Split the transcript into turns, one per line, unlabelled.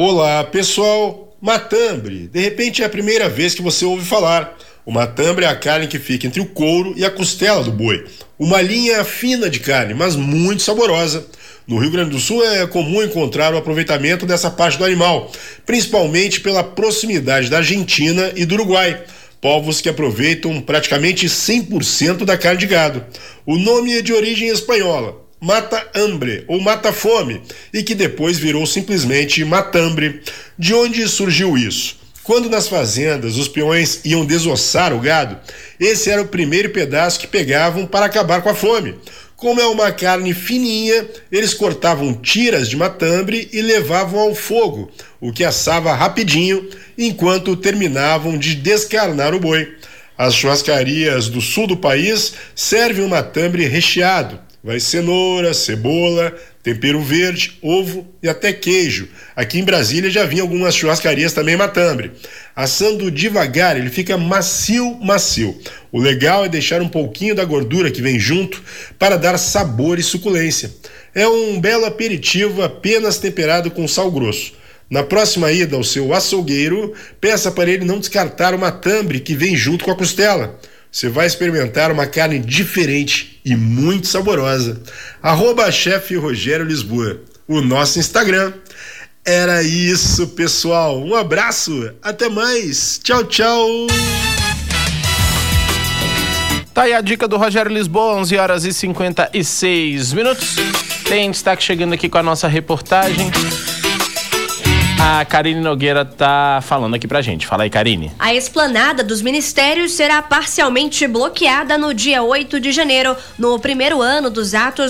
Olá, pessoal. Matambre. De repente é a primeira vez que você ouve falar. O matambre é a carne que fica entre o couro e a costela do boi. Uma linha fina de carne, mas muito saborosa. No Rio Grande do Sul é comum encontrar o aproveitamento dessa parte do animal, principalmente pela proximidade da Argentina e do Uruguai povos que aproveitam praticamente 100% da carne de gado. O nome é de origem espanhola, mata hambre ou mata fome e que depois virou simplesmente matambre. De onde surgiu isso? Quando nas fazendas os peões iam desossar o gado, esse era o primeiro pedaço que pegavam para acabar com a fome. Como é uma carne fininha, eles cortavam tiras de matambre e levavam ao fogo, o que assava rapidinho enquanto terminavam de descarnar o boi. As churrascarias do sul do país servem o matambre recheado, Vai cenoura, cebola, tempero verde, ovo e até queijo. Aqui em Brasília já vinha algumas churrascarias também matambre. Assando devagar, ele fica macio, macio. O legal é deixar um pouquinho da gordura que vem junto para dar sabor e suculência. É um belo aperitivo apenas temperado com sal grosso. Na próxima ida ao seu açougueiro, peça para ele não descartar o matambre que vem junto com a costela. Você vai experimentar uma carne diferente e muito saborosa. Arroba chefe Rogério Lisboa. O nosso Instagram. Era isso, pessoal. Um abraço. Até mais. Tchau, tchau.
Tá aí a dica do Rogério Lisboa, 11 horas e 56 minutos. Tem destaque chegando aqui com a nossa reportagem. A Karine Nogueira tá falando aqui pra gente. Fala aí, Karine.
A esplanada dos ministérios será parcialmente bloqueada no dia 8 de janeiro, no primeiro ano dos atos